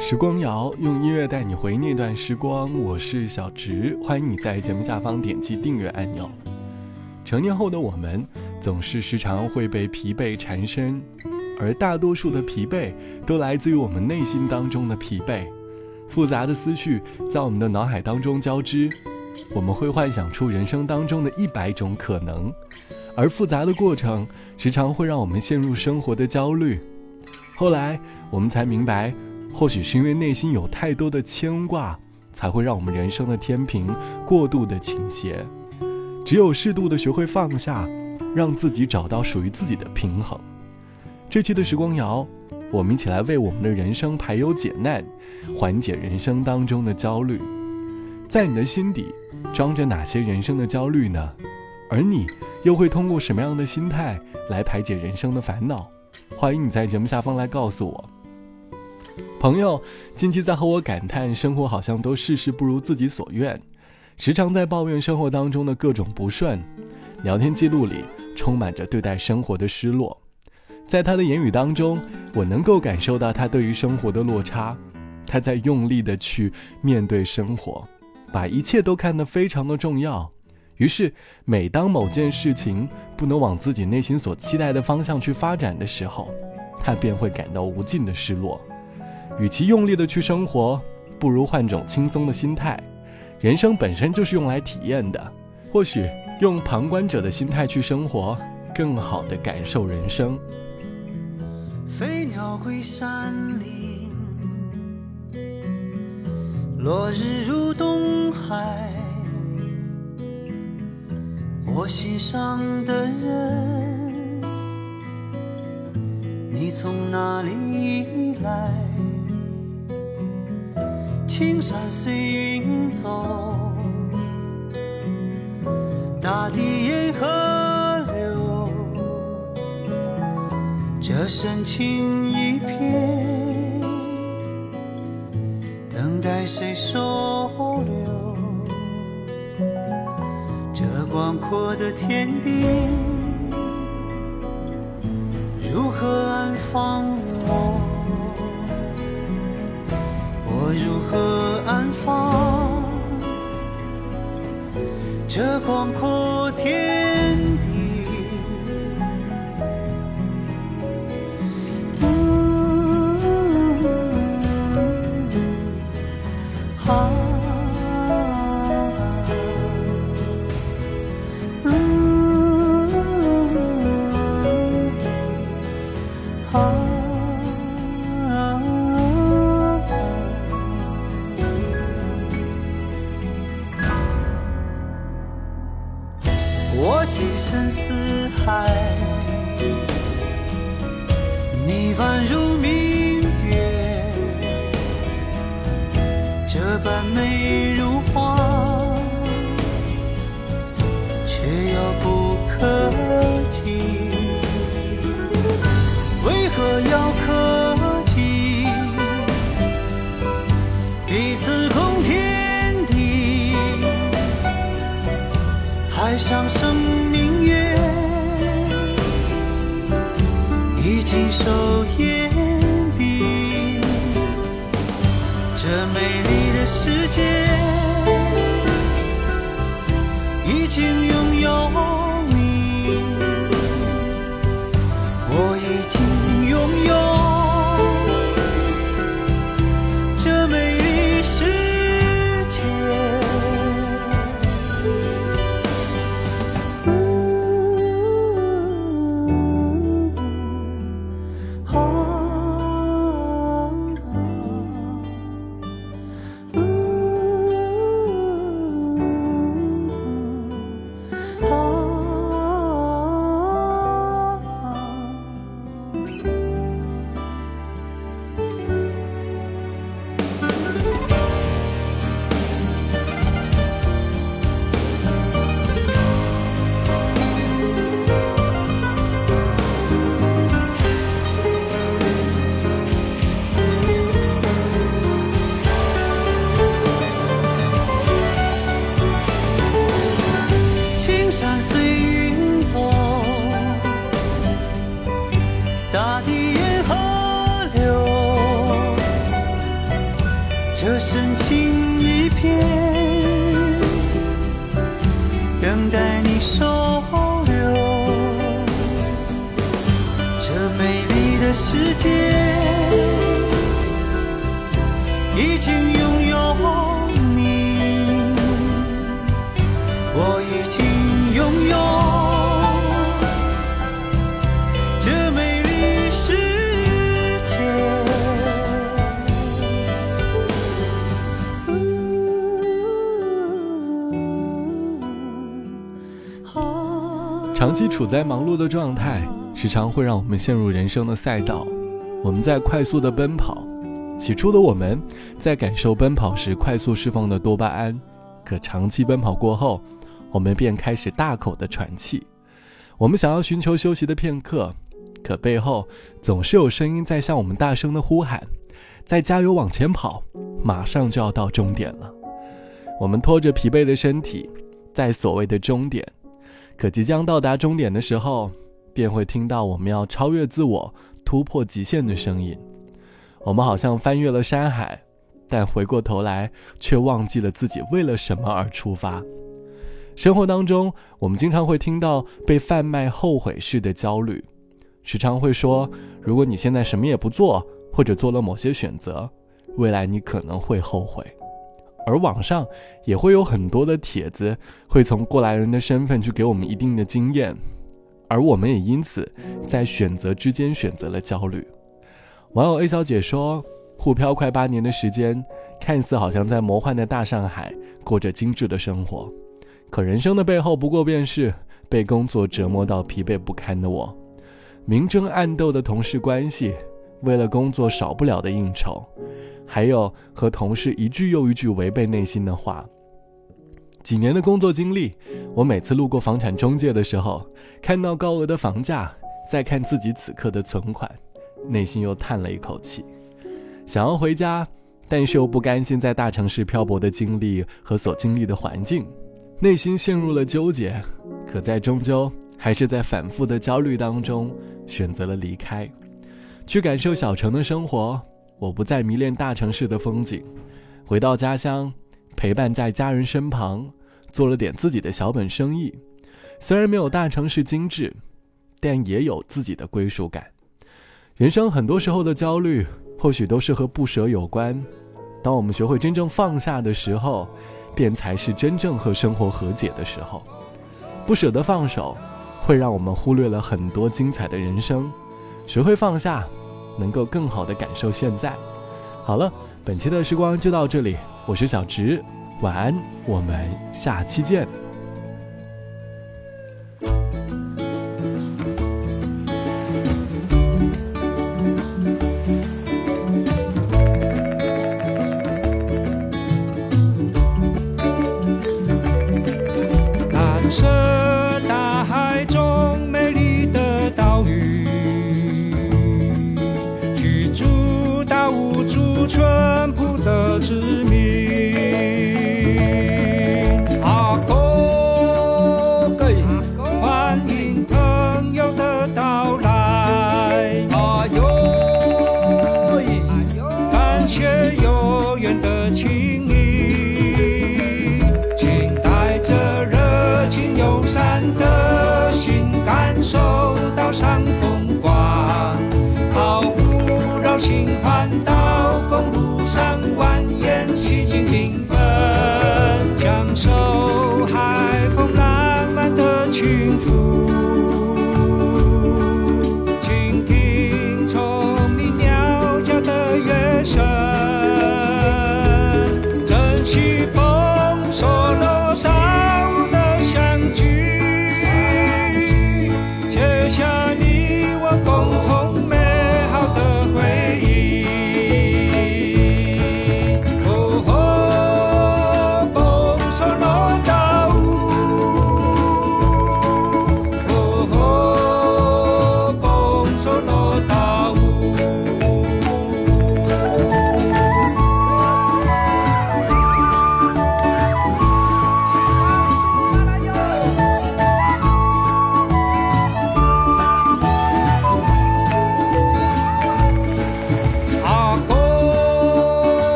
时光谣用音乐带你回那段时光，我是小植，欢迎你在节目下方点击订阅按钮。成年后的我们，总是时常会被疲惫缠身，而大多数的疲惫都来自于我们内心当中的疲惫。复杂的思绪在我们的脑海当中交织，我们会幻想出人生当中的一百种可能，而复杂的过程时常会让我们陷入生活的焦虑。后来我们才明白。或许是因为内心有太多的牵挂，才会让我们人生的天平过度的倾斜。只有适度的学会放下，让自己找到属于自己的平衡。这期的时光谣，我们一起来为我们的人生排忧解难，缓解人生当中的焦虑。在你的心底装着哪些人生的焦虑呢？而你又会通过什么样的心态来排解人生的烦恼？欢迎你在节目下方来告诉我。朋友近期在和我感叹，生活好像都事事不如自己所愿，时常在抱怨生活当中的各种不顺。聊天记录里充满着对待生活的失落，在他的言语当中，我能够感受到他对于生活的落差。他在用力的去面对生活，把一切都看得非常的重要。于是，每当某件事情不能往自己内心所期待的方向去发展的时候，他便会感到无尽的失落。与其用力的去生活，不如换种轻松的心态。人生本身就是用来体验的，或许用旁观者的心态去生活，更好的感受人生。飞鸟归山林，落日入东海。我心上的人，你从哪里来？青山随云走，大地沿河流，这深情一片，等待谁收留？这广阔的天地，如何安放如何安放？这广阔天情深似海，你宛如明月，这般美如画，大地沿河流这深情一片等待你收留。这美丽的世界已经长期处在忙碌的状态，时常会让我们陷入人生的赛道。我们在快速的奔跑，起初的我们在感受奔跑时快速释放的多巴胺，可长期奔跑过后，我们便开始大口的喘气。我们想要寻求休息的片刻，可背后总是有声音在向我们大声的呼喊：“再加油往前跑，马上就要到终点了。”我们拖着疲惫的身体，在所谓的终点，可即将到达终点的时候，便会听到我们要超越自我、突破极限的声音。我们好像翻越了山海，但回过头来却忘记了自己为了什么而出发。生活当中，我们经常会听到被贩卖后悔式的焦虑，时常会说，如果你现在什么也不做，或者做了某些选择，未来你可能会后悔。而网上也会有很多的帖子，会从过来人的身份去给我们一定的经验，而我们也因此在选择之间选择了焦虑。网友 A 小姐说：“沪漂快八年的时间，看似好像在魔幻的大上海过着精致的生活，可人生的背后不过便是被工作折磨到疲惫不堪的我，明争暗斗的同事关系，为了工作少不了的应酬。”还有和同事一句又一句违背内心的话。几年的工作经历，我每次路过房产中介的时候，看到高额的房价，再看自己此刻的存款，内心又叹了一口气。想要回家，但是又不甘心在大城市漂泊的经历和所经历的环境，内心陷入了纠结。可在终究还是在反复的焦虑当中，选择了离开，去感受小城的生活。我不再迷恋大城市的风景，回到家乡，陪伴在家人身旁，做了点自己的小本生意。虽然没有大城市精致，但也有自己的归属感。人生很多时候的焦虑，或许都是和不舍有关。当我们学会真正放下的时候，便才是真正和生活和解的时候。不舍得放手，会让我们忽略了很多精彩的人生。学会放下。能够更好的感受现在。好了，本期的时光就到这里，我是小直，晚安，我们下期见。蓝色大海中美丽的岛屿，朴的殖民。阿哥，欢迎朋友的到来。哎呦，感谢有缘的情谊，请带着热情友善的心，感受岛上风光，好不绕心环岛公路上蜿蜒，奇景缤纷，享受海风浪漫的轻抚。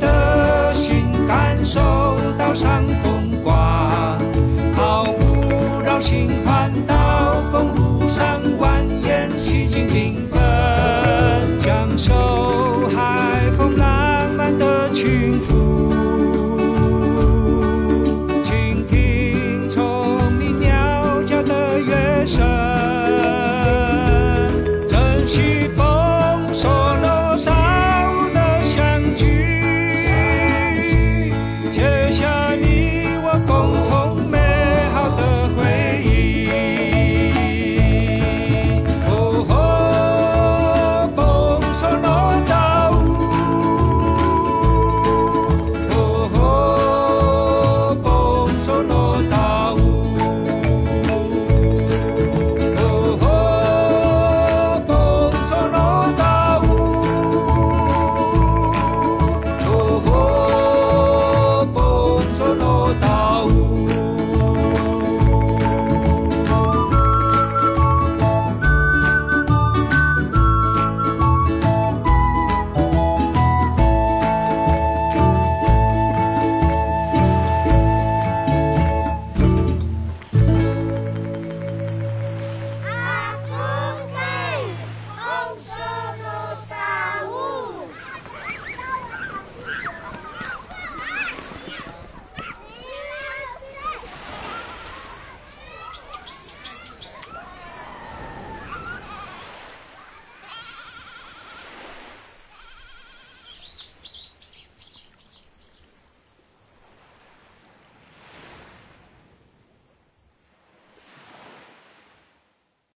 的心感受到上风刮，好不绕心环岛，公路上蜿蜒，洗净缤纷，享受海风浪漫的轻抚。